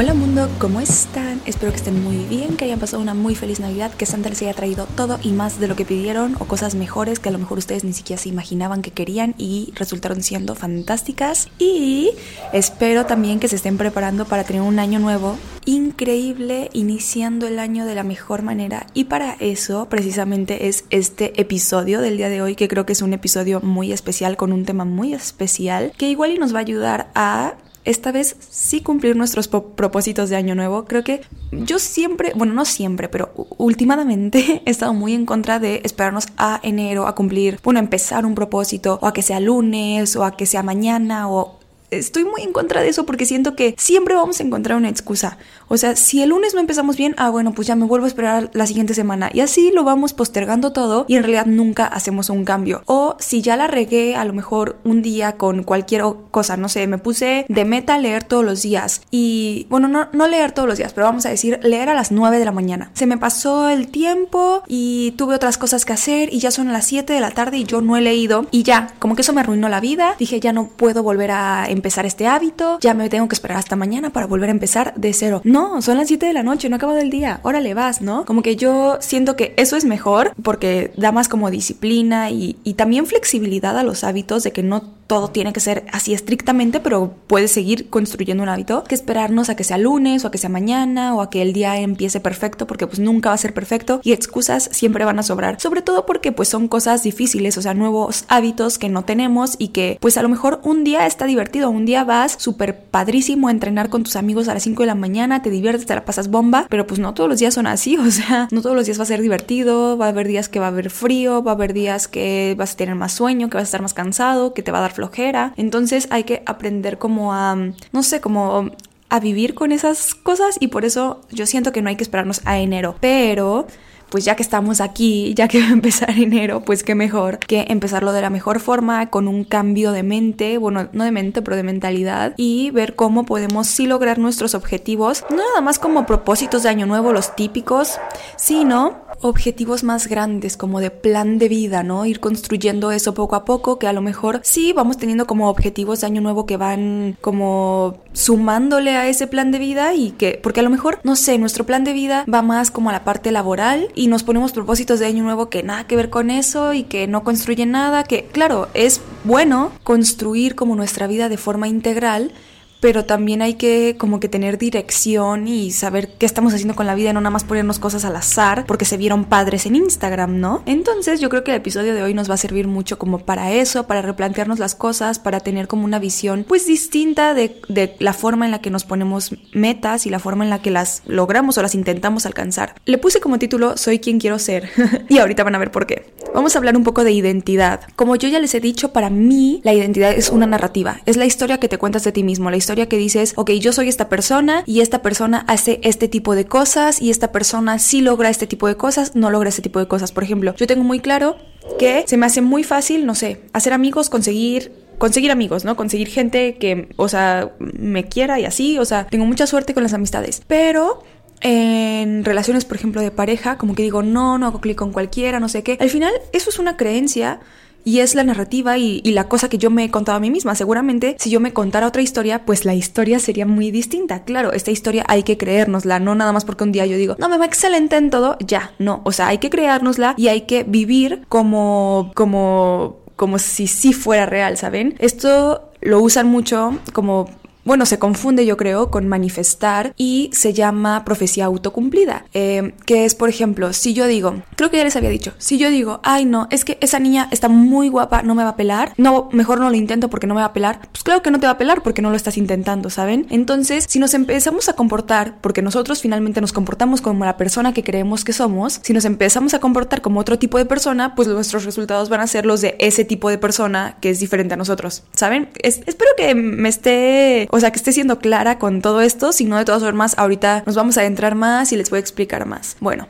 Hola mundo, ¿cómo están? Espero que estén muy bien, que hayan pasado una muy feliz Navidad, que Santa les haya traído todo y más de lo que pidieron o cosas mejores que a lo mejor ustedes ni siquiera se imaginaban que querían y resultaron siendo fantásticas. Y espero también que se estén preparando para tener un año nuevo increíble, iniciando el año de la mejor manera. Y para eso precisamente es este episodio del día de hoy, que creo que es un episodio muy especial con un tema muy especial, que igual y nos va a ayudar a esta vez sí cumplir nuestros propósitos de año nuevo. Creo que yo siempre, bueno, no siempre, pero últimamente he estado muy en contra de esperarnos a enero a cumplir, bueno, empezar un propósito o a que sea lunes o a que sea mañana o estoy muy en contra de eso porque siento que siempre vamos a encontrar una excusa. O sea, si el lunes no empezamos bien, ah, bueno, pues ya me vuelvo a esperar la siguiente semana. Y así lo vamos postergando todo y en realidad nunca hacemos un cambio. O si ya la regué a lo mejor un día con cualquier cosa, no sé, me puse de meta leer todos los días. Y bueno, no, no leer todos los días, pero vamos a decir leer a las 9 de la mañana. Se me pasó el tiempo y tuve otras cosas que hacer y ya son las 7 de la tarde y yo no he leído. Y ya, como que eso me arruinó la vida. Dije, ya no puedo volver a empezar este hábito, ya me tengo que esperar hasta mañana para volver a empezar de cero. No, son las 7 de la noche, no ha acabado el día, órale vas, ¿no? Como que yo siento que eso es mejor porque da más como disciplina y, y también flexibilidad a los hábitos de que no todo tiene que ser así estrictamente, pero puedes seguir construyendo un hábito que esperarnos a que sea lunes o a que sea mañana o a que el día empiece perfecto, porque pues nunca va a ser perfecto y excusas siempre van a sobrar, sobre todo porque pues son cosas difíciles, o sea, nuevos hábitos que no tenemos y que pues a lo mejor un día está divertido, un día vas súper padrísimo a entrenar con tus amigos a las 5 de la mañana, te diviertes, te la pasas bomba, pero pues no todos los días son así, o sea, no todos los días va a ser divertido, va a haber días que va a haber frío, va a haber días que vas a tener más sueño, que vas a estar más cansado, que te va a dar flojera. Entonces hay que aprender como a, no sé, como a vivir con esas cosas y por eso yo siento que no hay que esperarnos a enero. Pero pues ya que estamos aquí, ya que va a empezar enero, pues qué mejor que empezarlo de la mejor forma, con un cambio de mente, bueno, no de mente, pero de mentalidad, y ver cómo podemos sí lograr nuestros objetivos, no nada más como propósitos de año nuevo, los típicos, sino objetivos más grandes, como de plan de vida, ¿no? Ir construyendo eso poco a poco, que a lo mejor sí vamos teniendo como objetivos de año nuevo que van como sumándole a ese plan de vida y que, porque a lo mejor, no sé, nuestro plan de vida va más como a la parte laboral y nos ponemos propósitos de año nuevo que nada que ver con eso y que no construyen nada, que claro, es bueno construir como nuestra vida de forma integral, pero también hay que como que tener dirección y saber qué estamos haciendo con la vida no nada más ponernos cosas al azar porque se vieron padres en Instagram, ¿no? Entonces yo creo que el episodio de hoy nos va a servir mucho como para eso, para replantearnos las cosas, para tener como una visión pues distinta de, de la forma en la que nos ponemos metas y la forma en la que las logramos o las intentamos alcanzar. Le puse como título Soy quien quiero ser y ahorita van a ver por qué. Vamos a hablar un poco de identidad. Como yo ya les he dicho, para mí la identidad es una narrativa, es la historia que te cuentas de ti mismo, la historia que dices, ok, yo soy esta persona y esta persona hace este tipo de cosas y esta persona sí logra este tipo de cosas, no logra este tipo de cosas. Por ejemplo, yo tengo muy claro que se me hace muy fácil, no sé, hacer amigos, conseguir conseguir amigos, ¿no? Conseguir gente que, o sea, me quiera y así, o sea, tengo mucha suerte con las amistades, pero en relaciones, por ejemplo, de pareja, como que digo, no, no hago clic con cualquiera, no sé qué. Al final, eso es una creencia y es la narrativa y, la cosa que yo me he contado a mí misma. Seguramente si yo me contara otra historia, pues la historia sería muy distinta. Claro, esta historia hay que creérnosla, no nada más porque un día yo digo, no, me va excelente en todo, ya, no. O sea, hay que creárnosla y hay que vivir como, como, como si sí fuera real, ¿saben? Esto lo usan mucho como bueno, se confunde yo creo con manifestar y se llama profecía autocumplida, eh, que es por ejemplo, si yo digo, creo que ya les había dicho, si yo digo, ay no, es que esa niña está muy guapa, no me va a pelar, no, mejor no lo intento porque no me va a pelar, pues claro que no te va a pelar porque no lo estás intentando, ¿saben? Entonces, si nos empezamos a comportar, porque nosotros finalmente nos comportamos como la persona que creemos que somos, si nos empezamos a comportar como otro tipo de persona, pues nuestros resultados van a ser los de ese tipo de persona que es diferente a nosotros, ¿saben? espero que me esté o sea, que esté siendo clara con todo esto, si no, de todas formas, ahorita nos vamos a adentrar más y les voy a explicar más. Bueno.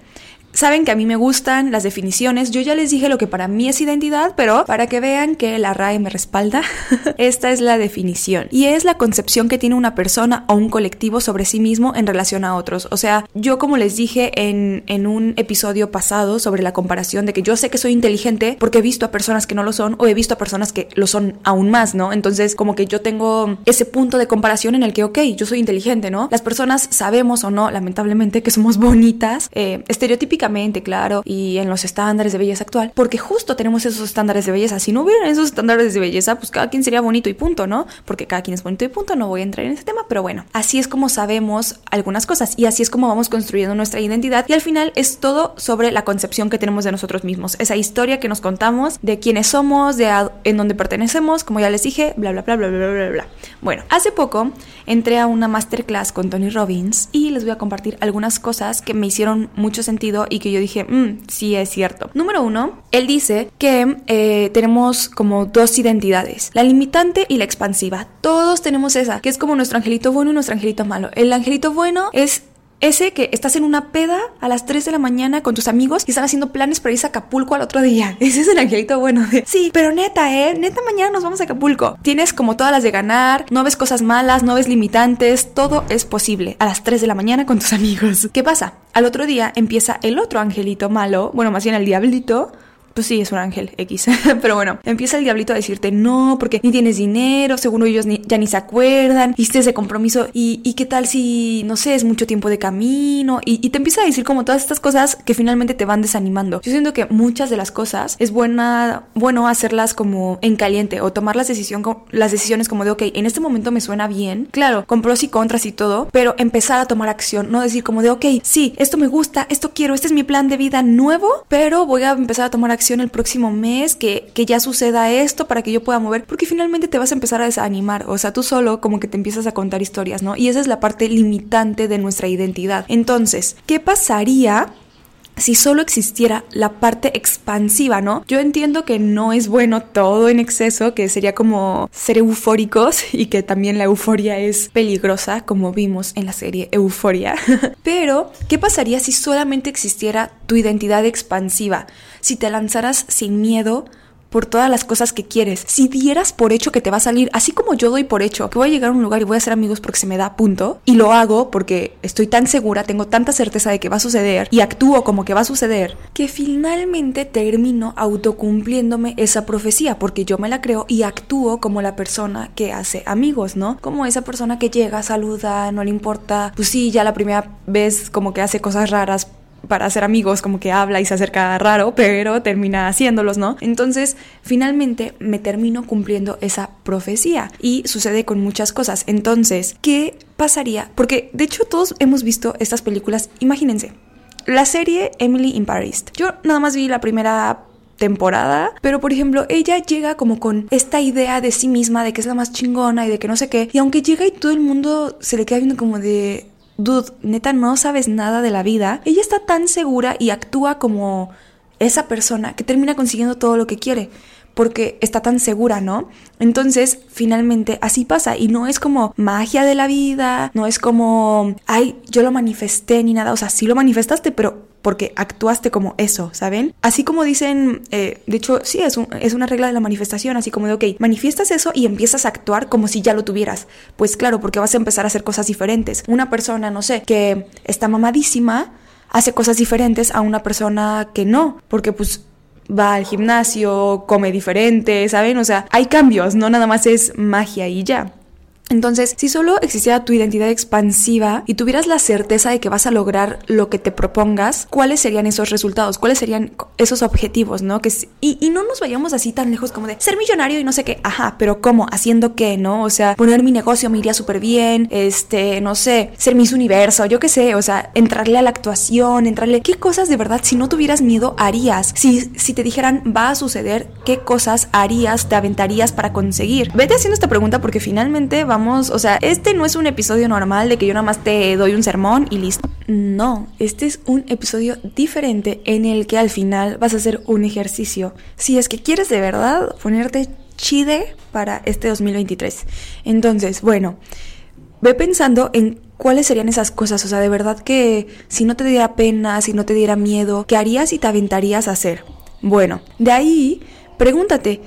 Saben que a mí me gustan las definiciones. Yo ya les dije lo que para mí es identidad, pero para que vean que la RAE me respalda, esta es la definición. Y es la concepción que tiene una persona o un colectivo sobre sí mismo en relación a otros. O sea, yo como les dije en, en un episodio pasado sobre la comparación de que yo sé que soy inteligente porque he visto a personas que no lo son o he visto a personas que lo son aún más, ¿no? Entonces como que yo tengo ese punto de comparación en el que, ok, yo soy inteligente, ¿no? Las personas sabemos o no, lamentablemente, que somos bonitas, eh, claro, y en los estándares de belleza actual, porque justo tenemos esos estándares de belleza. Si no hubieran esos estándares de belleza, pues cada quien sería bonito y punto, ¿no? Porque cada quien es bonito y punto, no voy a entrar en ese tema, pero bueno, así es como sabemos algunas cosas y así es como vamos construyendo nuestra identidad y al final es todo sobre la concepción que tenemos de nosotros mismos, esa historia que nos contamos de quiénes somos, de en dónde pertenecemos, como ya les dije, bla, bla, bla, bla, bla, bla, bla. Bueno, hace poco entré a una masterclass con Tony Robbins y les voy a compartir algunas cosas que me hicieron mucho sentido y que yo dije, mmm, sí es cierto. Número uno, él dice que eh, tenemos como dos identidades, la limitante y la expansiva. Todos tenemos esa, que es como nuestro angelito bueno y nuestro angelito malo. El angelito bueno es ese que estás en una peda a las 3 de la mañana con tus amigos y están haciendo planes para irse a Acapulco al otro día. Ese es el angelito bueno de, sí, pero neta, ¿eh? Neta, mañana nos vamos a Acapulco. Tienes como todas las de ganar, no ves cosas malas, no ves limitantes, todo es posible a las 3 de la mañana con tus amigos. ¿Qué pasa? Al otro día empieza el otro angelito malo, bueno, más bien el diablito, pues sí, es un ángel X. Pero bueno, empieza el diablito a decirte no, porque ni tienes dinero, según ellos ya ni se acuerdan, hiciste ese compromiso y, qué tal si, no sé, es mucho tiempo de camino y, y, te empieza a decir como todas estas cosas que finalmente te van desanimando. Yo siento que muchas de las cosas es buena, bueno hacerlas como en caliente o tomar las, decisión, las decisiones como de, ok, en este momento me suena bien, claro, con pros y contras y todo, pero empezar a tomar acción, no decir como de, ok, sí, esto me gusta, esto quiero, este es mi plan de vida nuevo, pero voy a empezar a tomar acción el próximo mes, que, que ya suceda esto para que yo pueda mover, porque finalmente te vas a empezar a desanimar, o sea, tú solo como que te empiezas a contar historias, ¿no? Y esa es la parte limitante de nuestra identidad. Entonces, ¿qué pasaría si solo existiera la parte expansiva, ¿no? Yo entiendo que no es bueno todo en exceso, que sería como ser eufóricos y que también la euforia es peligrosa, como vimos en la serie Euforia. Pero, ¿qué pasaría si solamente existiera tu identidad expansiva? Si te lanzaras sin miedo por todas las cosas que quieres. Si dieras por hecho que te va a salir, así como yo doy por hecho que voy a llegar a un lugar y voy a hacer amigos porque se me da punto, y lo hago porque estoy tan segura, tengo tanta certeza de que va a suceder y actúo como que va a suceder, que finalmente termino autocumpliéndome esa profecía porque yo me la creo y actúo como la persona que hace amigos, ¿no? Como esa persona que llega, saluda, no le importa, pues sí, ya la primera vez como que hace cosas raras para hacer amigos, como que habla y se acerca raro, pero termina haciéndolos, ¿no? Entonces, finalmente me termino cumpliendo esa profecía y sucede con muchas cosas. Entonces, ¿qué pasaría? Porque de hecho todos hemos visto estas películas, imagínense. La serie Emily in Paris. Yo nada más vi la primera temporada, pero por ejemplo, ella llega como con esta idea de sí misma, de que es la más chingona y de que no sé qué, y aunque llega y todo el mundo se le queda viendo como de, dude, neta no sabes nada de la vida, ella está tan segura y actúa como esa persona que termina consiguiendo todo lo que quiere porque está tan segura, ¿no? Entonces, finalmente así pasa y no es como magia de la vida, no es como, ay, yo lo manifesté ni nada, o sea, sí lo manifestaste, pero porque actuaste como eso, ¿saben? Así como dicen, eh, de hecho, sí, es, es una regla de la manifestación, así como de, ok, manifiestas eso y empiezas a actuar como si ya lo tuvieras. Pues claro, porque vas a empezar a hacer cosas diferentes. Una persona, no sé, que está mamadísima, hace cosas diferentes a una persona que no, porque pues va al gimnasio, come diferente, ¿saben? O sea, hay cambios, no nada más es magia y ya. Entonces, si solo existiera tu identidad expansiva y tuvieras la certeza de que vas a lograr lo que te propongas, ¿cuáles serían esos resultados? ¿Cuáles serían esos objetivos, no? Que y, y no nos vayamos así tan lejos como de ser millonario y no sé qué. Ajá, pero ¿cómo? ¿Haciendo qué, no? O sea, poner mi negocio me iría súper bien, este, no sé, ser Miss Universo, yo qué sé, o sea, entrarle a la actuación, entrarle... ¿Qué cosas de verdad, si no tuvieras miedo, harías? Si, si te dijeran va a suceder, ¿qué cosas harías, te aventarías para conseguir? Vete haciendo esta pregunta porque finalmente vamos o sea, este no es un episodio normal de que yo nada más te doy un sermón y listo. No, este es un episodio diferente en el que al final vas a hacer un ejercicio. Si es que quieres de verdad ponerte chide para este 2023. Entonces, bueno, ve pensando en ¿cuáles serían esas cosas? O sea, de verdad que si no te diera pena, si no te diera miedo, ¿qué harías y te aventarías a hacer? Bueno, de ahí, pregúntate,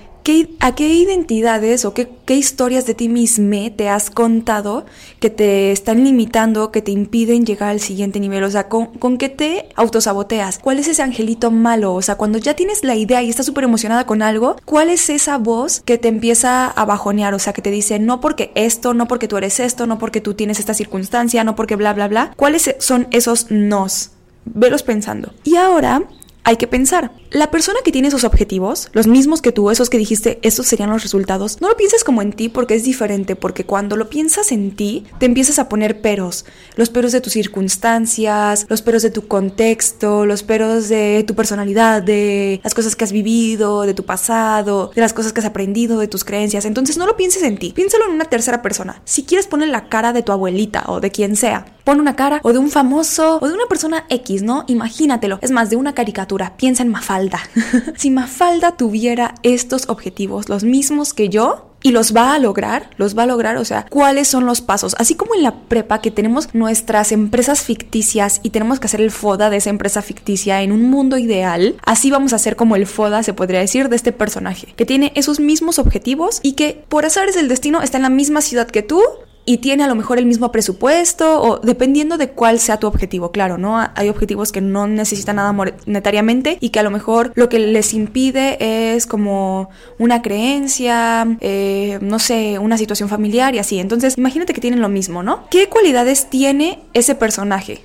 ¿A qué identidades o qué, historias de ti mismo te has contado que te están limitando, que te impiden llegar al siguiente nivel? O sea, ¿con, ¿con qué te autosaboteas? ¿Cuál es ese angelito malo? O sea, cuando ya tienes la idea y estás súper emocionada con algo, ¿cuál es esa voz que te empieza a bajonear? O sea, que te dice, no porque esto, no porque tú eres esto, no porque tú tienes esta circunstancia, no porque bla, bla, bla. ¿Cuáles son esos nos? Velos pensando. Y ahora hay que pensar. La persona que tiene esos objetivos, los mismos que tú, esos que dijiste, estos serían los resultados, no lo pienses como en ti porque es diferente, porque cuando lo piensas en ti, te empiezas a poner peros. Los peros de tus circunstancias, los peros de tu contexto, los peros de tu personalidad, de las cosas que has vivido, de tu pasado, de las cosas que has aprendido, de tus creencias. Entonces no lo pienses en ti, piénsalo en una tercera persona. Si quieres poner la cara de tu abuelita o de quien sea, pon una cara o de un famoso o de una persona X, ¿no? Imagínatelo. Es más, de una caricatura. Piensa en Mafalda. si Mafalda tuviera estos objetivos, los mismos que yo, y los va a lograr, los va a lograr, o sea, cuáles son los pasos. Así como en la prepa que tenemos nuestras empresas ficticias y tenemos que hacer el FODA de esa empresa ficticia en un mundo ideal, así vamos a hacer como el FODA, se podría decir, de este personaje, que tiene esos mismos objetivos y que por azares del destino está en la misma ciudad que tú, y tiene a lo mejor el mismo presupuesto o dependiendo de cuál sea tu objetivo, claro, ¿no? Hay objetivos que no necesitan nada monetariamente y que a lo mejor lo que les impide es como una creencia, eh, no sé, una situación familiar y así. Entonces, imagínate que tienen lo mismo, ¿no? ¿Qué cualidades tiene ese personaje?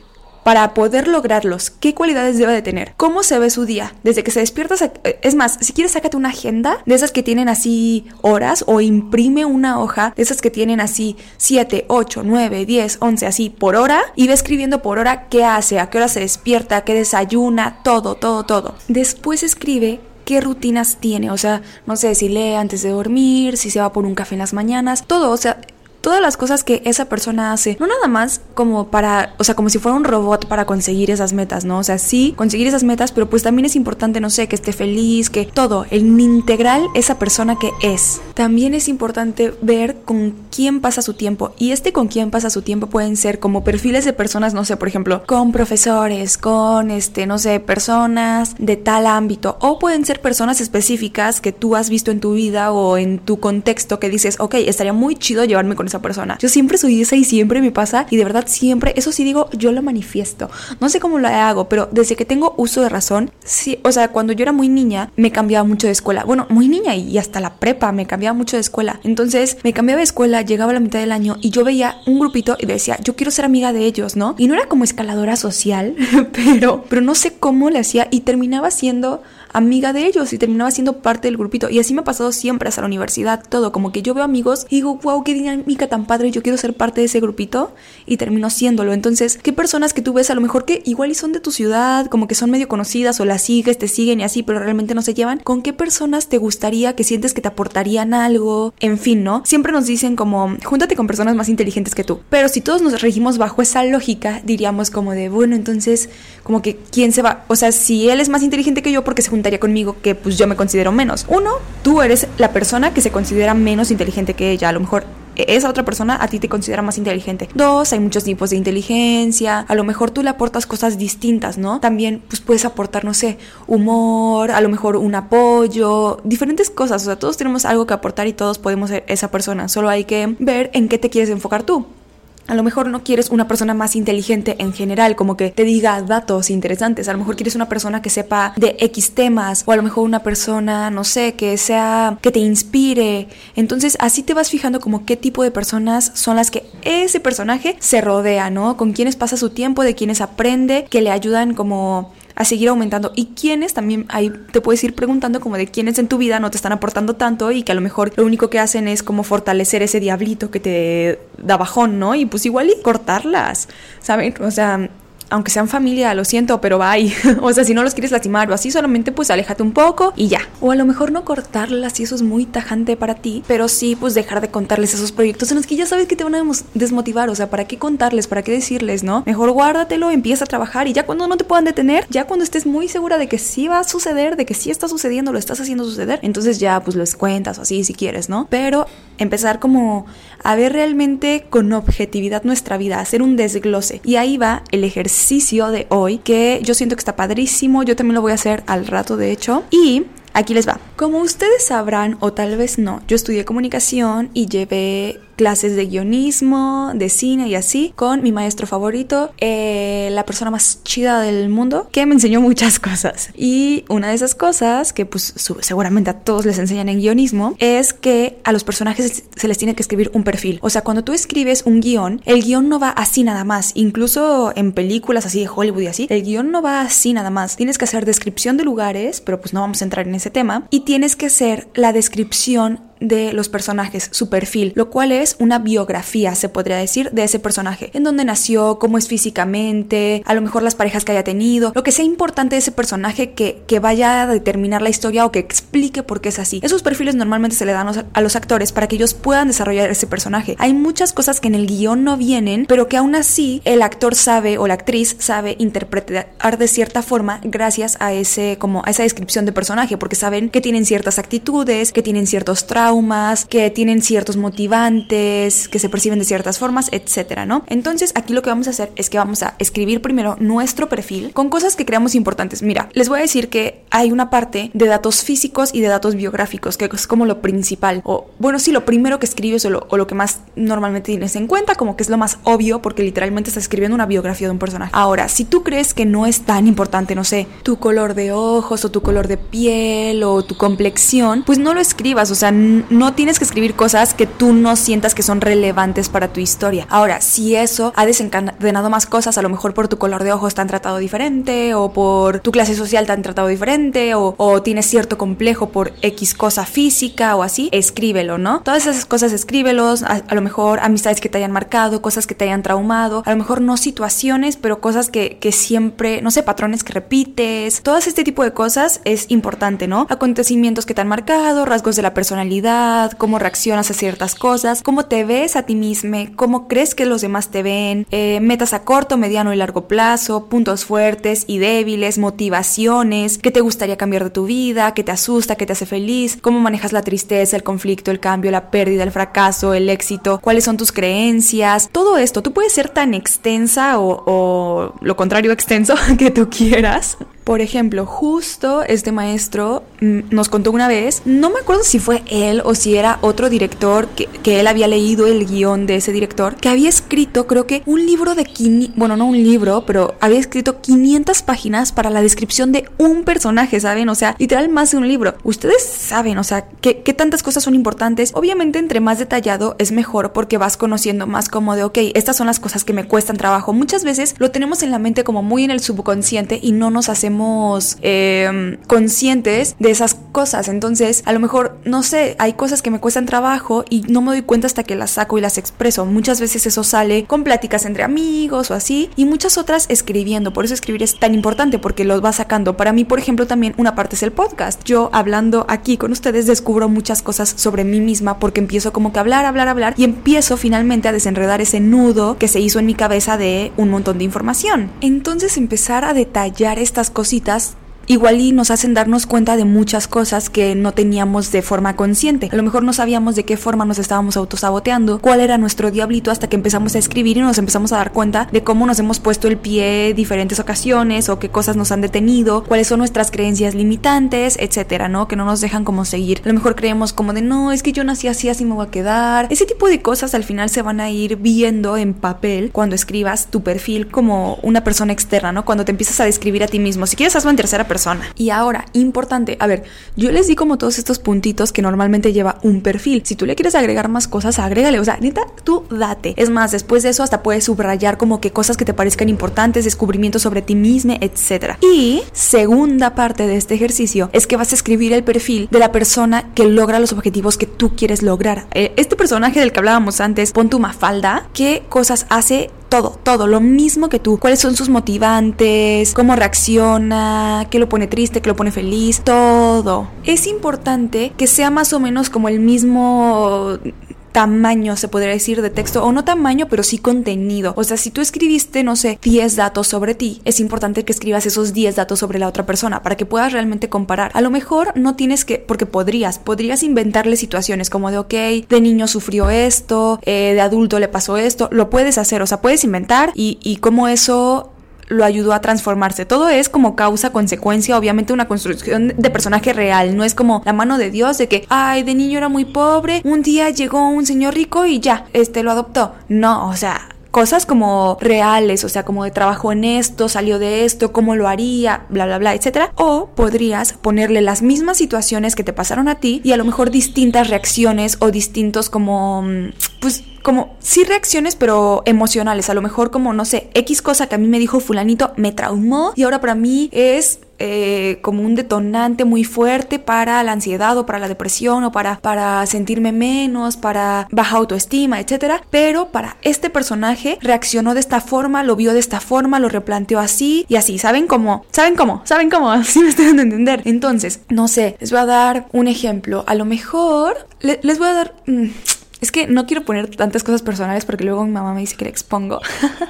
Para poder lograrlos, ¿qué cualidades debe de tener? ¿Cómo se ve su día? Desde que se despierta, eh, es más, si quieres sácate una agenda de esas que tienen así horas o imprime una hoja de esas que tienen así 7, 8, 9, 10, 11, así por hora y ve escribiendo por hora qué hace, a qué hora se despierta, qué desayuna, todo, todo, todo. Después escribe qué rutinas tiene, o sea, no sé si lee antes de dormir, si se va por un café en las mañanas, todo, o sea, todas las cosas que esa persona hace, no nada más como para, o sea, como si fuera un robot para conseguir esas metas, ¿no? O sea, sí, conseguir esas metas, pero pues también es importante, no sé, que esté feliz, que todo, el integral esa persona que es. También es importante ver con quién pasa su tiempo y este con quién pasa su tiempo pueden ser como perfiles de personas, no sé, por ejemplo, con profesores, con este, no sé, personas de tal ámbito o pueden ser personas específicas que tú has visto en tu vida o en tu contexto que dices, ok, estaría muy chido llevarme con esa persona. Yo siempre soy esa y siempre me pasa y de verdad siempre, eso sí digo, yo lo manifiesto. No sé cómo lo hago, pero desde que tengo uso de razón, sí, o sea, cuando yo era muy niña me cambiaba mucho de escuela. Bueno, muy niña y hasta la prepa me cambiaba mucho de escuela. Entonces me cambiaba de escuela, llegaba a la mitad del año y yo veía un grupito y decía, yo quiero ser amiga de ellos, ¿no? Y no era como escaladora social, pero, pero no sé cómo le hacía y terminaba siendo amiga de ellos y terminaba siendo parte del grupito. Y así me ha pasado siempre hasta la universidad, todo. Como que yo veo amigos y digo, wow, qué dinámica tan padre, yo quiero ser parte de ese grupito y termino siéndolo. Entonces, ¿qué personas que tú ves a lo mejor que igual y son de tu ciudad, como que son medio conocidas o las sigues, te siguen y así, pero realmente no se llevan? ¿Con qué personas te gustaría que sientes que te aportarían algo? En fin, ¿no? Siempre nos dicen como, júntate con personas más inteligentes que tú. Pero si todos nos regimos bajo esa lógica, diríamos como de, bueno, entonces, como que, ¿quién se va? O sea, si él es más inteligente que yo, porque se juntaría conmigo que pues yo me considero menos. Uno, tú eres la persona que se considera menos inteligente que ella. A lo mejor esa otra persona a ti te considera más inteligente. Dos, hay muchos tipos de inteligencia. A lo mejor tú le aportas cosas distintas, ¿no? También pues puedes aportar, no sé, humor, a lo mejor un apoyo, diferentes cosas. O sea, todos tenemos algo que aportar y todos podemos ser esa persona. Solo hay que ver en qué te quieres enfocar tú. A lo mejor no quieres una persona más inteligente en general, como que te diga datos interesantes. A lo mejor quieres una persona que sepa de X temas o a lo mejor una persona, no sé, que sea que te inspire. Entonces, así te vas fijando como qué tipo de personas son las que ese personaje se rodea, ¿no? Con quienes pasa su tiempo, de quienes aprende, que le ayudan como a seguir aumentando. Y quiénes también ahí te puedes ir preguntando como de quiénes en tu vida no te están aportando tanto y que a lo mejor lo único que hacen es como fortalecer ese diablito que te da bajón, ¿no? Y pues igual y cortarlas, ¿saben? O sea, aunque sean familia, lo siento, pero bye. o sea, si no los quieres lastimar o así, solamente pues aléjate un poco y ya. O a lo mejor no cortarlas si eso es muy tajante para ti, pero sí pues dejar de contarles esos proyectos en los que ya sabes que te van a desmotivar. O sea, ¿para qué contarles? ¿Para qué decirles, no? Mejor guárdatelo, empieza a trabajar y ya cuando no te puedan detener, ya cuando estés muy segura de que sí va a suceder, de que sí está sucediendo, lo estás haciendo suceder, entonces ya pues les cuentas o así si quieres, ¿no? Pero empezar como a ver realmente con objetividad nuestra vida, hacer un desglose. Y ahí va el ejercicio de hoy, que yo siento que está padrísimo, yo también lo voy a hacer al rato de hecho. Y aquí les va. Como ustedes sabrán, o tal vez no, yo estudié comunicación y llevé clases de guionismo, de cine y así, con mi maestro favorito, eh, la persona más chida del mundo, que me enseñó muchas cosas. Y una de esas cosas, que pues seguramente a todos les enseñan en guionismo, es que a los personajes se les tiene que escribir un perfil. O sea, cuando tú escribes un guion, el guion no va así nada más. Incluso en películas así de Hollywood y así, el guion no va así nada más. Tienes que hacer descripción de lugares, pero pues no vamos a entrar en ese tema. Y tienes que hacer la descripción de los personajes, su perfil, lo cual es una biografía, se podría decir, de ese personaje, en dónde nació, cómo es físicamente, a lo mejor las parejas que haya tenido, lo que sea importante de ese personaje que, que vaya a determinar la historia o que explique por qué es así. Esos perfiles normalmente se le dan a los actores para que ellos puedan desarrollar ese personaje. Hay muchas cosas que en el guion no vienen, pero que aún así el actor sabe o la actriz sabe interpretar de cierta forma gracias a ese como a esa descripción de personaje, porque saben que tienen ciertas actitudes, que tienen ciertos traumas que tienen ciertos motivantes, que se perciben de ciertas formas, etcétera, ¿no? Entonces, aquí lo que vamos a hacer es que vamos a escribir primero nuestro perfil con cosas que creamos importantes. Mira, les voy a decir que hay una parte de datos físicos y de datos biográficos, que es como lo principal, o bueno, sí, lo primero que escribes o lo, o lo que más normalmente tienes en cuenta, como que es lo más obvio, porque literalmente estás escribiendo una biografía de un personaje. Ahora, si tú crees que no es tan importante, no sé, tu color de ojos o tu color de piel o tu complexión, pues no lo escribas, o sea, no tienes que escribir cosas que tú no sientas que son relevantes para tu historia. Ahora, si eso ha desencadenado más cosas, a lo mejor por tu color de ojos te han tratado diferente, o por tu clase social te han tratado diferente, o, tienes cierto complejo por X cosa física o así, escríbelo, ¿no? Todas esas cosas escríbelos, a, lo mejor amistades que te hayan marcado, cosas que te hayan traumado, a lo mejor no situaciones, pero cosas que, que siempre, no sé, patrones que repites, todo este tipo de cosas es importante, ¿no? Acontecimientos que te han marcado, rasgos de la personalidad, cómo reaccionas a ciertas cosas, cómo te ves a ti mismo, cómo crees que los demás te ven, eh, metas a corto, mediano y largo plazo, puntos fuertes y débiles, motivaciones, qué te gustaría cambiar de tu vida, qué te asusta, qué te hace feliz, cómo manejas la tristeza, el conflicto, el cambio, la pérdida, el fracaso, el éxito, cuáles son tus creencias, todo esto, tú puedes ser tan extensa o, o lo contrario extenso que tú quieras. Por ejemplo, justo este maestro mm, nos contó una vez, no me acuerdo si fue él o si era otro director, que, él había leído el guion de ese director, que había escrito creo que un libro de, bueno, no un libro, pero había escrito 500 páginas para la descripción de un personaje, ¿saben? O sea, literal más de un libro. Ustedes saben, o sea, qué, qué tantas cosas son importantes. Obviamente entre más detallado es mejor porque vas conociendo más como de, ok, estas son las cosas que me cuestan trabajo. Muchas veces lo tenemos en la mente como muy en el subconsciente y no nos hacemos Em, conscientes de esas cosas. Entonces, a lo mejor, no sé, hay cosas que me cuestan trabajo y no me doy cuenta hasta que las saco y las expreso. Muchas veces eso sale con pláticas entre amigos o así, y muchas otras escribiendo. Por eso escribir es tan importante porque los va sacando. Para mí, por ejemplo, también una parte es el podcast. Yo hablando aquí con ustedes descubro muchas cosas sobre mí misma porque empiezo como que a hablar, hablar, hablar y empiezo finalmente a desenredar ese nudo que se hizo en mi cabeza de un montón de información. Entonces empezar a detallar estas cosas cositas igual y nos hacen darnos cuenta de muchas cosas que no teníamos de forma consciente. A lo mejor no sabíamos de qué forma nos estábamos autosaboteando, cuál era nuestro diablito hasta que empezamos a escribir y nos empezamos a dar cuenta de cómo nos hemos puesto el pie diferentes ocasiones o qué cosas nos han detenido, cuáles son nuestras creencias limitantes, etcétera, ¿no? Que no nos dejan como seguir. A lo mejor creemos como de no, es que yo nací así, así me voy a quedar. Ese tipo de cosas al final se van a ir viendo en papel cuando escribas tu perfil como una persona externa, ¿no? Cuando te empiezas a describir a ti mismo. Si quieres hazlo en tercera persona y ahora, importante, a ver, yo les di como todos estos puntitos que normalmente lleva un perfil. Si tú le quieres agregar más cosas, agrégale. O sea, neta, tú date. Es más, después de eso hasta puedes subrayar como que cosas que te parezcan importantes, descubrimientos sobre ti mismo, etc. Y segunda parte de este ejercicio es que vas a escribir el perfil de la persona que logra los objetivos que tú quieres lograr. Eh, este personaje del que hablábamos antes, pon tu mafalda, ¿qué cosas hace todo, todo, lo mismo que tú. ¿Cuáles son sus motivantes? ¿Cómo reacciona? ¿Qué lo pone triste? ¿Qué lo pone feliz? Todo. Es importante que sea más o menos como el mismo tamaño, se podría decir, de texto, o no tamaño, pero sí contenido. O sea, si tú escribiste, no sé, 10 datos sobre ti, es importante que escribas esos 10 datos sobre la otra persona para que puedas realmente comparar. A lo mejor no tienes que, porque podrías, podrías inventarle situaciones como de, ok, de niño sufrió esto, eh, de adulto le pasó esto, lo puedes hacer, o sea, puedes inventar y, y cómo eso lo ayudó a transformarse. Todo es como causa, consecuencia, obviamente una construcción de personaje real. No es como la mano de Dios de que, ay, de niño era muy pobre, un día llegó un señor rico y ya, este lo adoptó. No, o sea, cosas como reales, o sea, como de trabajo en esto, salió de esto, cómo lo haría, bla, bla, bla, etcétera. O podrías ponerle las mismas situaciones que te pasaron a ti y a lo mejor distintas reacciones o distintos como, mm, pues, como sí reacciones, pero emocionales. A lo mejor como, no sé, X cosa que a mí me dijo fulanito me traumó y ahora para mí es eh, como un detonante muy fuerte para la ansiedad o para la depresión o para, para sentirme menos, para baja autoestima, etc. Pero para este personaje reaccionó de esta forma, lo vio de esta forma, lo replanteó así y así. ¿Saben cómo? ¿Saben cómo? ¿Saben cómo? Así me estoy dando a entender. Entonces, no sé, les voy a dar un ejemplo. A lo mejor les voy a dar... Mm, es que no quiero poner tantas cosas personales porque luego mi mamá me dice que le expongo.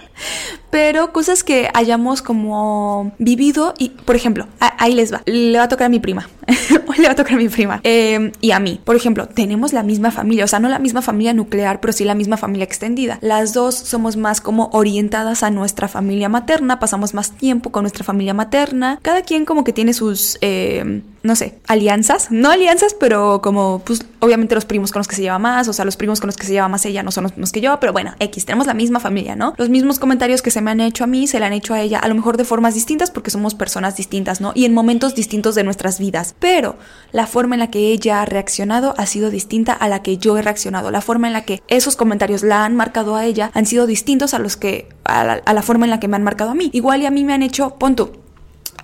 Pero cosas que hayamos como vivido y, por ejemplo, ahí les va. Le va a tocar a mi prima. le va a tocar a mi prima. Em, y a mí. Por ejemplo, tenemos la misma familia. O sea, no la misma familia nuclear, pero sí la misma familia extendida. Las dos somos más como orientadas a nuestra familia materna. Pasamos más tiempo con nuestra familia materna. Cada quien como que tiene sus... Eh, no sé, alianzas, no alianzas, pero como, pues, obviamente los primos con los que se lleva más, o sea, los primos con los que se lleva más ella no son los mismos que yo, pero bueno, X, tenemos la misma familia, ¿no? Los mismos comentarios que se me han hecho a mí, se le han hecho a ella, a lo mejor de formas distintas, porque somos personas distintas, ¿no? Y en momentos distintos de nuestras vidas, pero la forma en la que ella ha reaccionado ha sido distinta a la que yo he reaccionado, la forma en la que esos comentarios la han marcado a ella han sido distintos a los que, a la, a la forma en la que me han marcado a mí. Igual y a mí me han hecho, pon tú,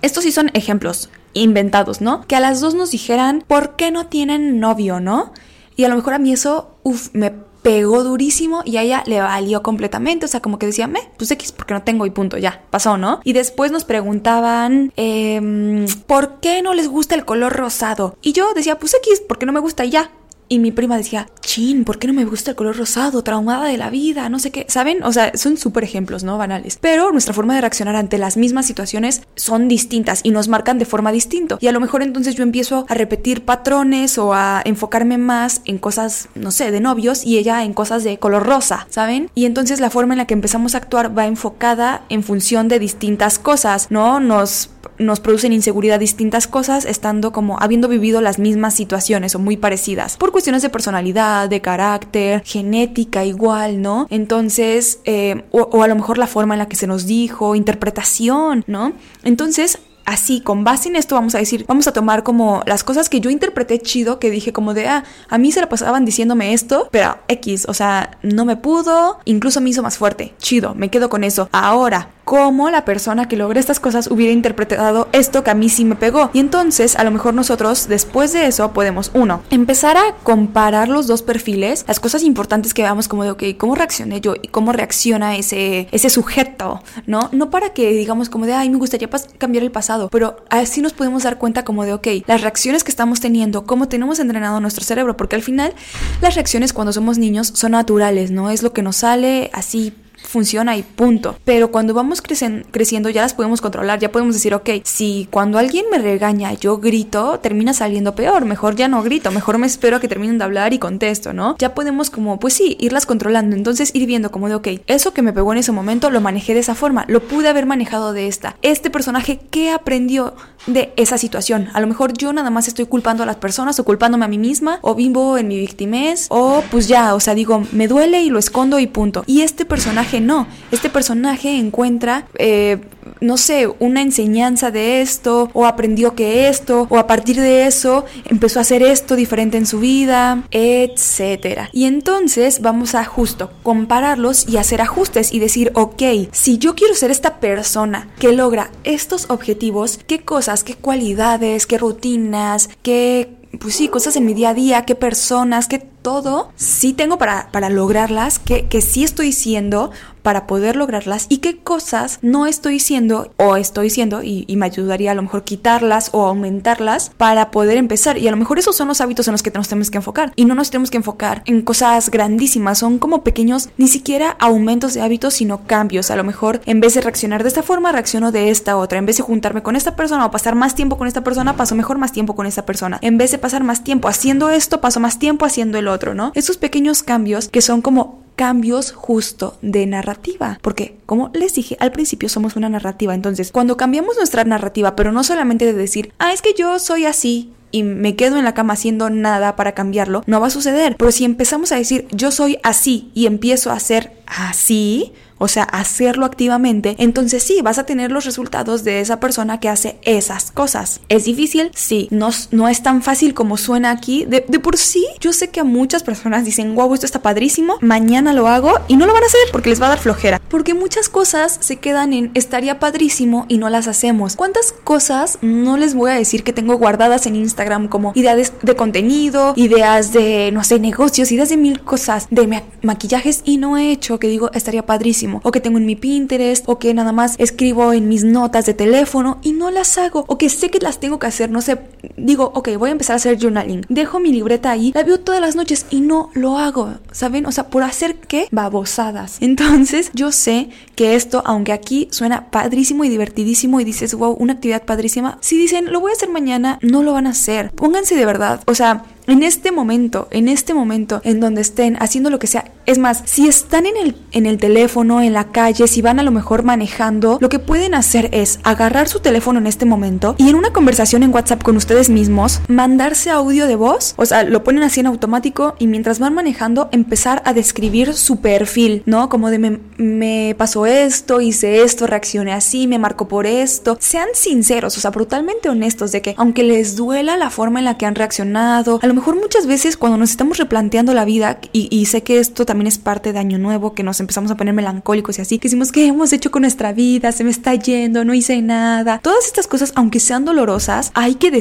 estos sí son ejemplos inventados, ¿no? Que a las dos nos dijeran, ¿por qué no tienen novio, no? Y a lo mejor a mí eso, uff, me pegó durísimo y a ella le valió completamente, o sea, como que decía, me, pues X, porque no tengo y punto, ya, pasó, ¿no? Y después nos preguntaban, eh, ¿por qué no les gusta el color rosado? Y yo decía, pues X, porque no me gusta y ya. Y mi prima decía, chin, ¿por qué no me gusta el color rosado? Traumada de la vida, no sé qué. ¿Saben? O sea, son súper ejemplos, ¿no? Banales. Pero nuestra forma de reaccionar ante las mismas situaciones son distintas y nos marcan de forma distinta. Y a lo mejor entonces yo empiezo a repetir patrones o a enfocarme más en cosas, no sé, de novios y ella en cosas de color rosa, ¿saben? Y entonces la forma en la que empezamos a actuar va enfocada en función de distintas cosas, ¿no? Nos nos producen inseguridad distintas cosas estando como habiendo vivido las mismas situaciones o muy parecidas por cuestiones de personalidad, de carácter, genética igual, ¿no? Entonces, eh, o, o a lo mejor la forma en la que se nos dijo, interpretación, ¿no? Entonces, así, con base en esto, vamos a decir, vamos a tomar como las cosas que yo interpreté chido, que dije como de, ah, a mí se la pasaban diciéndome esto, pero X, o sea, no me pudo, incluso me hizo más fuerte, chido, me quedo con eso. Ahora, cómo la persona que logra estas cosas hubiera interpretado esto que a mí sí me pegó. Y entonces, a lo mejor nosotros, después de eso, podemos, uno, empezar a comparar los dos perfiles, las cosas importantes que veamos como de, ok, ¿cómo reaccioné yo y cómo reacciona ese, ese sujeto? ¿No? No para que digamos como de, ay, me gustaría cambiar el pasado, pero así nos podemos dar cuenta como de, ok, las reacciones que estamos teniendo, cómo tenemos entrenado nuestro cerebro, porque al final las reacciones cuando somos niños son naturales, ¿no? Es lo que nos sale así funciona y punto. Pero cuando vamos creciendo ya las podemos controlar, ya podemos decir, ok, si cuando alguien me regaña yo grito, termina saliendo peor, mejor ya no grito, mejor me espero a que terminen de hablar y contesto, ¿no? Ya podemos como, pues sí, irlas controlando, entonces ir viendo como de, ok, eso que me pegó en ese momento lo manejé de esa forma, lo pude haber manejado de esta. Este personaje, ¿qué aprendió de esa situación? A lo mejor yo nada más estoy culpando a las personas o culpándome a mí misma o vivo en mi victimez o pues ya, o sea, digo, me duele y lo escondo y punto. Y este personaje no. Este personaje encuentra, eh, no sé, una enseñanza de esto, o aprendió que esto, o a partir de eso empezó a hacer esto diferente en su vida, etcétera. Y entonces vamos a justo compararlos y hacer ajustes y decir, ok, si yo quiero ser esta persona que logra estos objetivos, qué cosas, qué cualidades, qué rutinas, qué pues sí, cosas en mi día a día, qué personas, qué todo sí tengo para, para lograrlas, que, que sí estoy siendo para poder lograrlas y qué cosas no estoy siendo o estoy siendo y, me ayudaría a lo mejor quitarlas o aumentarlas para poder empezar. Y a lo mejor esos son los hábitos en los que nos tenemos que enfocar y no nos tenemos que enfocar en cosas grandísimas, son como pequeños, ni siquiera aumentos de hábitos, sino cambios. A lo mejor en vez de reaccionar de esta forma, reacciono de esta otra. En vez de juntarme con esta persona o pasar más tiempo con esta persona, paso mejor más tiempo con esta persona. En vez de pasar más tiempo haciendo esto, paso más tiempo haciendo el otro, ¿no? Esos pequeños cambios que son como cambios justo de narrativa. Porque, como les dije al principio, somos una narrativa. Entonces, cuando cambiamos nuestra narrativa, pero no solamente de decir, ah, es que yo soy así, y me quedo en la cama haciendo nada para cambiarlo, no va a suceder. Pero si empezamos a decir yo soy así y empiezo a ser así, o sea, hacerlo activamente, entonces sí, vas a tener los resultados de esa persona que hace esas cosas. ¿Es difícil? Sí, no, no es tan fácil como suena aquí. De, por sí, yo sé que a muchas personas dicen, wow, esto está padrísimo, mañana lo hago y no lo van a hacer porque les va a dar flojera. Porque muchas cosas se quedan en estaría padrísimo y no las hacemos. ¿Cuántas cosas no les voy a decir que tengo guardadas en Instagram como ideas de contenido, ideas de, no sé, negocios, ideas de mil cosas, de maquillajes y no he hecho que digo estaría padrísimo? O que tengo en mi Pinterest, o que nada más escribo en mis notas de teléfono y no las hago, o que sé que las tengo que hacer, no sé, digo, ok, voy a empezar a hacer journaling, dejo mi libreta ahí, la veo todas las noches y no lo hago, ¿saben? O sea, por hacer qué? Babosadas. Entonces, yo sé que esto, aunque aquí suena padrísimo y divertidísimo y dices, wow, una actividad padrísima, si dicen, lo voy a hacer mañana, no lo van a hacer. Pónganse de verdad, o sea, en este momento, en este momento en donde estén haciendo lo que sea, es más, si están en el, en el teléfono, en la calle, si van a lo mejor manejando, lo que pueden hacer es agarrar su teléfono en este momento y en una conversación en WhatsApp con ustedes mismos, mandarse audio de voz, o sea, lo ponen así en automático y mientras van manejando, empezar a describir su perfil, ¿no? Como de me, pasó esto, hice esto, reaccioné así, me marcó por esto. Sean sinceros, o sea, brutalmente honestos de que aunque les duela la forma en la que han reaccionado, a lo mejor muchas veces cuando nos estamos replanteando la vida, y, sé que esto también es parte de Año Nuevo, que nos empezamos a poner melancólicos y así, que decimos, ¿qué hemos hecho con nuestra vida? Se me está yendo, no hice nada. Todas estas cosas, aunque sean dolorosas, hay que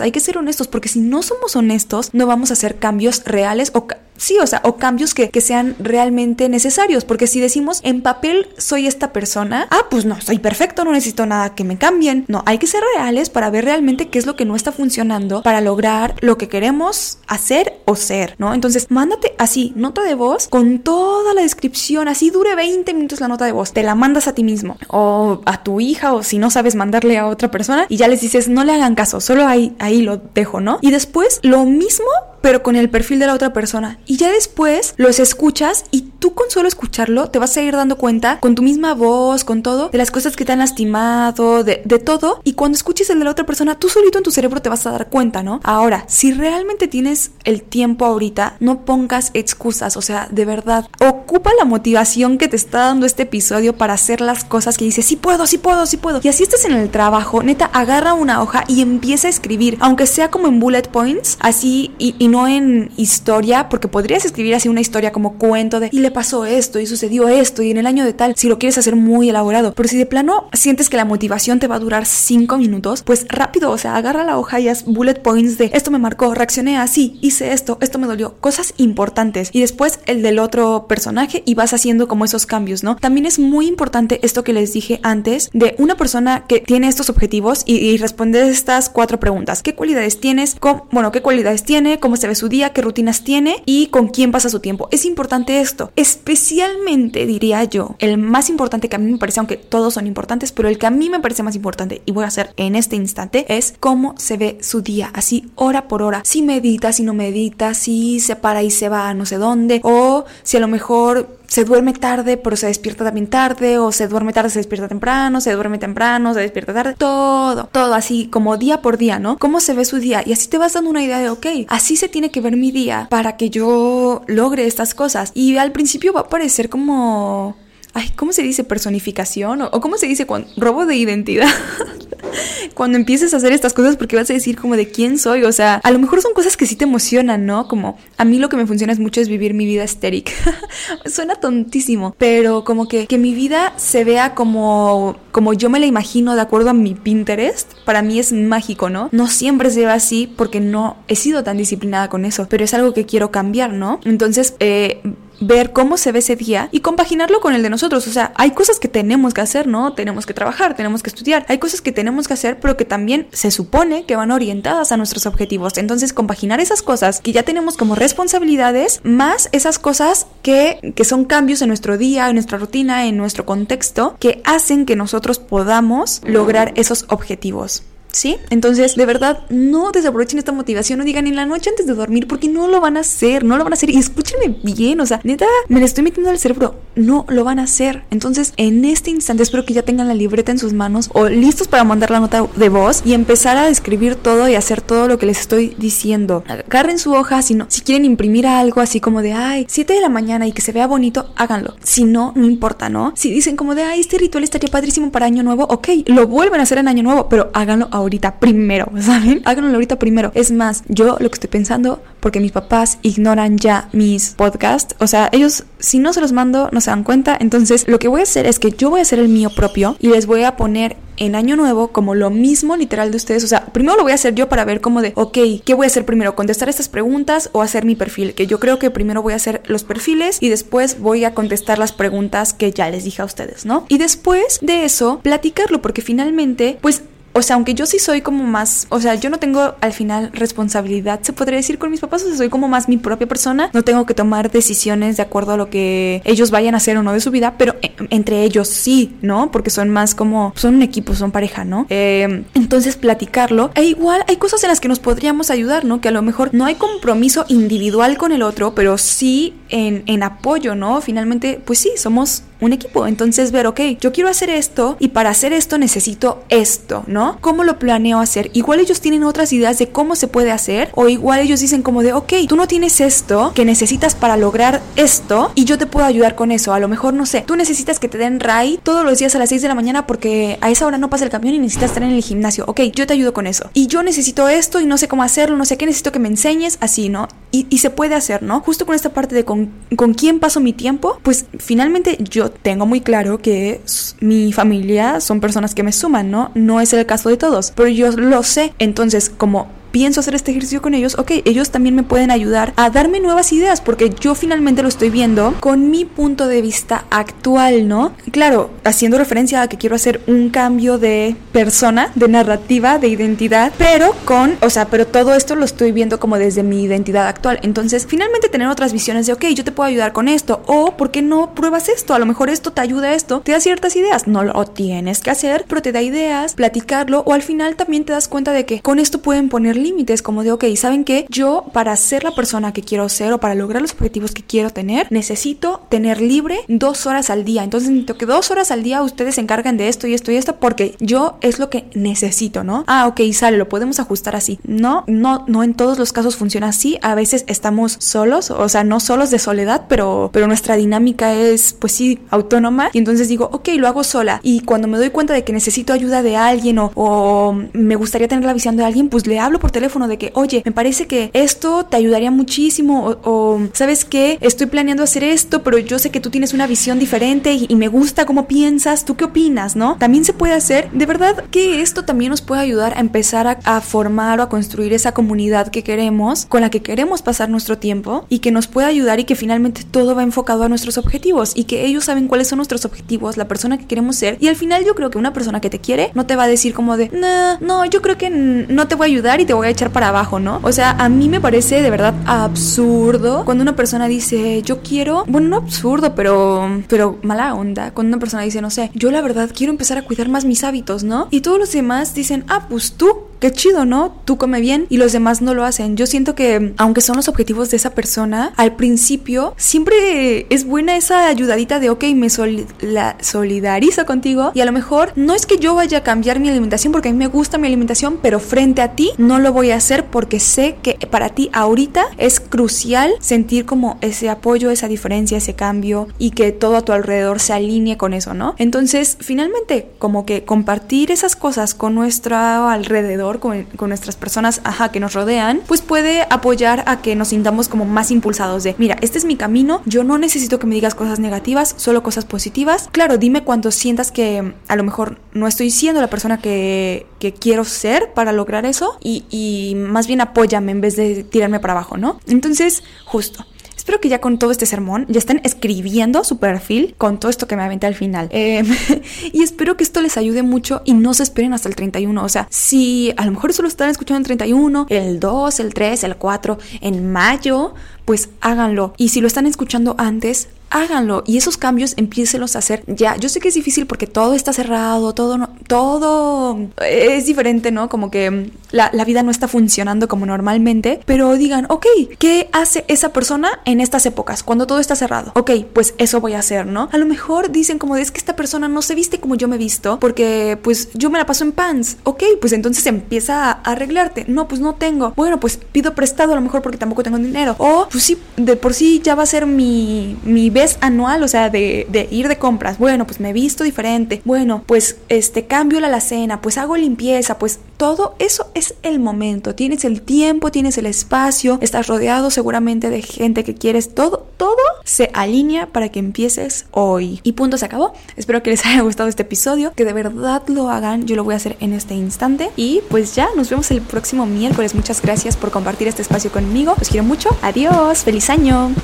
hay que ser honestos, porque si no somos honestos, no vamos a hacer cambios reales o sí, o sea, o cambios que, que, sean realmente necesarios, porque si decimos en papel soy esta persona, ah, pues no, soy perfecto, no necesito nada que me cambien. No, hay que ser reales para ver realmente qué es lo que no está funcionando para lograr lo que queremos hacer o ser, ¿no? Entonces, mándate así, nota de voz con toda la descripción, así dure 20 minutos la nota de voz, te la mandas a ti mismo o a tu hija o si no sabes mandarle a otra persona y ya les dices, no le hagan caso, solo ahí, ahí lo dejo, ¿no? Y después lo mismo pero con el perfil de la otra persona. Y ya después los escuchas y tú con solo escucharlo te vas a ir dando cuenta con tu misma voz, con todo, de las cosas que te han lastimado, de, de todo. Y cuando escuches el de la otra persona, tú solito en tu cerebro te vas a dar cuenta, ¿no? Ahora, si realmente tienes el tiempo ahorita, no pongas excusas, o sea, de verdad, ocupa la motivación que te está dando este episodio para hacer las cosas que dices, sí puedo, sí puedo, sí puedo. Y así estés en el trabajo, neta, agarra una hoja y empieza a escribir, aunque sea como en bullet points, así y, y no no en historia, porque podrías escribir así una historia como cuento de y le pasó esto y sucedió esto y en el año de tal, si lo quieres hacer muy elaborado. Pero si de plano sientes que la motivación te va a durar cinco minutos, pues rápido, o sea, agarra la hoja y haz bullet points de esto me marcó, reaccioné así, hice esto, esto me dolió, cosas importantes. Y después el del otro personaje y vas haciendo como esos cambios, ¿no? También es muy importante esto que les dije antes de una persona que tiene estos objetivos y, responder estas cuatro preguntas. ¿Qué cualidades tienes? bueno, ¿qué cualidades tiene? ¿Cómo se su día, qué rutinas tiene y con quién pasa su tiempo. Es importante esto. Especialmente diría yo, el más importante que a mí me parece, aunque todos son importantes, pero el que a mí me parece más importante y voy a hacer en este instante es cómo se ve su día, así hora por hora. Si medita, si no medita, si se para y se va a no sé dónde, o si a lo mejor se duerme tarde, pero se despierta también tarde, o se duerme tarde, se despierta temprano, se duerme temprano, se despierta tarde, todo, todo así como día por día, ¿no? ¿Cómo se ve su día? Y así te vas dando una idea de, ok, así se tiene que ver mi día para que yo logre estas cosas. Y al principio va a parecer como ay, ¿cómo se dice? Personificación o, cómo se dice robo de identidad. cuando empieces a hacer estas cosas porque vas a decir como de quién soy, o sea, a lo mejor son cosas que sí te emocionan, ¿no? Como a mí lo que me funciona es mucho es vivir mi vida estérica. Suena tontísimo, pero como que, que mi vida se vea como, como yo me la imagino de acuerdo a mi Pinterest, para mí es mágico, ¿no? No siempre se ve así porque no he sido tan disciplinada con eso, pero es algo que quiero cambiar, ¿no? Entonces, eh, ver cómo se ve ese día y compaginarlo con el de nosotros. O sea, hay cosas que tenemos que hacer, ¿no? Tenemos que trabajar, tenemos que estudiar. Hay cosas que tenemos que hacer, pero que también se supone que van orientadas a nuestros objetivos. Entonces, compaginar esas cosas que ya tenemos como responsabilidades, más esas cosas que, que son cambios en nuestro día, en nuestra rutina, en nuestro contexto, que hacen que nosotros podamos lograr esos objetivos. ¿Sí? Entonces, de verdad, no desaprovechen esta motivación, no digan en la noche antes de dormir, porque no lo van a hacer, no lo van a hacer. Y escúchenme bien, o sea, neta, me la estoy metiendo al cerebro, no lo van a hacer. Entonces, en este instante, espero que ya tengan la libreta en sus manos o listos para mandar la nota de voz y empezar a describir todo y hacer todo lo que les estoy diciendo. Agarren su hoja, si no, si quieren imprimir algo así como de, ay, 7 de la mañana y que se vea bonito, háganlo. Si no, no importa, ¿no? Si dicen como de, ay, este ritual estaría padrísimo para Año Nuevo, ok, lo vuelven a hacer en Año Nuevo, pero háganlo ahora ahorita primero, ¿saben? Háganlo ahorita primero. Es más, yo lo que estoy pensando, porque mis papás ignoran ya mis podcasts, o sea, ellos si no se los mando no se dan cuenta, entonces lo que voy a hacer es que yo voy a hacer el mío propio y les voy a poner en año nuevo como lo mismo literal de ustedes. O sea, primero lo voy a hacer yo para ver cómo de, ok, ¿qué voy a hacer primero? ¿Contestar estas preguntas o hacer mi perfil? Que yo creo que primero voy a hacer los perfiles y después voy a contestar las preguntas que ya les dije a ustedes, ¿no? Y después de eso, platicarlo, porque finalmente, pues o sea, aunque yo sí soy como más, o sea, yo no tengo al final responsabilidad, se podría decir con mis papás, o sea, soy como más mi propia persona, no tengo que tomar decisiones de acuerdo a lo que ellos vayan a hacer o no de su vida, pero e, entre ellos sí, ¿no? Porque son más como, son un equipo, son pareja, ¿no? Em, entonces platicarlo, e igual hay cosas en las que nos podríamos ayudar, ¿no? Que a lo mejor no hay compromiso individual con el otro, pero sí en, en apoyo, ¿no? Finalmente, pues sí, somos un equipo. Entonces ver, ok, yo quiero hacer esto y para hacer esto necesito esto, ¿no? ¿Cómo lo planeo hacer? Igual ellos tienen otras ideas de cómo se puede hacer o igual ellos dicen como de, ok, tú no tienes esto que necesitas para lograr esto y yo te puedo ayudar con eso. A lo mejor, no sé, tú necesitas que te den RAI todos los días a las 6 de la mañana porque a esa hora no pasa el camión y necesitas estar en el gimnasio. Ok, yo te ayudo con eso. Y yo necesito esto y no sé cómo hacerlo, no sé qué, necesito que me enseñes así, ¿no? Y, se puede hacer, ¿no? Justo con esta parte de con, con quién paso mi tiempo, pues finalmente yo tengo muy claro que mi familia son personas que me suman, ¿no? No es el caso de todos, pero yo lo sé. Entonces, como pienso hacer este ejercicio con ellos, ok, ellos también me pueden ayudar a darme nuevas ideas porque yo finalmente lo estoy viendo con mi punto de vista actual, ¿no? Claro, haciendo referencia a que quiero hacer un cambio de persona, de narrativa, de identidad, pero con, o sea, pero todo esto lo estoy viendo como desde mi identidad actual. Entonces, finalmente tener otras visiones de, ok, yo te puedo ayudar con esto, o ¿por qué no pruebas esto? A lo mejor esto te ayuda a esto, te da ciertas ideas, no lo tienes que hacer, pero te da ideas, platicarlo, o al final también te das cuenta de que con esto pueden poner límites, como de, ok, ¿saben qué? Yo para ser la persona que quiero ser o para lograr los objetivos que quiero tener, necesito tener libre dos horas al día. Entonces necesito que dos horas al día ustedes se encarguen de esto y esto y esto porque yo es lo que necesito, ¿no? Ah, ok, sale, lo podemos ajustar así. No, no, no en todos los casos funciona así. A veces estamos solos, o sea, no solos de soledad, pero, pero nuestra dinámica es, pues sí, autónoma. Y entonces digo, ok, lo hago sola. Y cuando me doy cuenta de que necesito ayuda de alguien o, o me gustaría tener la visión de alguien, pues le hablo por teléfono de que, oye, me parece que esto te ayudaría muchísimo o, ¿sabes qué? Estoy planeando hacer esto, pero yo sé que tú tienes una visión diferente y, me gusta cómo piensas, ¿tú qué opinas, no? También se puede hacer, de verdad que esto también nos puede ayudar a empezar a, formar o a construir esa comunidad que queremos, con la que queremos pasar nuestro tiempo y que nos puede ayudar y que finalmente todo va enfocado a nuestros objetivos y que ellos saben cuáles son nuestros objetivos, la persona que queremos ser y al final yo creo que una persona que te quiere no te va a decir como de, no, no, yo creo que no te voy a ayudar y te voy a echar para abajo, ¿no? O sea, a mí me parece de verdad absurdo cuando una persona dice, yo quiero, bueno, no absurdo, pero, pero mala onda, cuando una persona dice, no sé, yo la verdad quiero empezar a cuidar más mis hábitos, ¿no? Y todos los demás dicen, ah, pues tú, qué chido, ¿no? Tú come bien y los demás no lo hacen. Yo siento que, aunque son los objetivos de esa persona, al principio siempre es buena esa ayudadita de, ok, me solidarizo contigo y a lo mejor no es que yo vaya a cambiar mi alimentación porque a mí me gusta mi alimentación, pero frente a ti no lo voy a hacer porque sé que para ti ahorita es crucial sentir como ese apoyo, esa diferencia, ese cambio y que todo a tu alrededor se alinee con eso, ¿no? Entonces, finalmente, como que compartir esas cosas con nuestro alrededor, con, nuestras personas, ajá, que nos rodean, pues puede apoyar a que nos sintamos como más impulsados de, mira, este es mi camino, yo no necesito que me digas cosas negativas, solo cosas positivas. Claro, dime cuando sientas que a lo mejor no estoy siendo la persona que, que quiero ser para lograr eso y, y más bien apóyame en vez de tirarme para abajo, ¿no? Entonces, justo. Espero que ya con todo este sermón ya estén escribiendo su perfil con todo esto que me aventé al final. Em, y espero que esto les ayude mucho y no se esperen hasta el 31. O sea, si a lo mejor solo están escuchando el 31, el 2, el 3, el 4, en mayo, pues háganlo. Y si lo están escuchando antes, háganlo y esos cambios empiécelos a hacer ya. Yo sé que es difícil porque todo está cerrado, todo, no, todo es diferente, ¿no? Como que la, la, vida no está funcionando como normalmente, pero digan, ok, ¿qué hace esa persona en estas épocas cuando todo está cerrado? Ok, pues eso voy a hacer, ¿no? A lo mejor dicen como es que esta persona no se viste como yo me visto porque pues yo me la paso en pants. Ok, pues entonces empieza a arreglarte. No, pues no tengo. Bueno, pues pido prestado a lo mejor porque tampoco tengo dinero. O pues sí, de por sí ya va a ser mi, mi vez anual, o sea, de, de, ir de compras. Bueno, pues me visto diferente. Bueno, pues este cambio la alacena, pues hago limpieza, pues todo eso es el momento. Tienes el tiempo, tienes el espacio, estás rodeado seguramente de gente que quieres. Todo, todo se alinea para que empieces hoy. Y punto, se acabó. Espero que les haya gustado este episodio, que de verdad lo hagan. Yo lo voy a hacer en este instante. Y pues ya, nos vemos el próximo miércoles. Muchas gracias por compartir este espacio conmigo. Los quiero mucho. Adiós. Feliz año.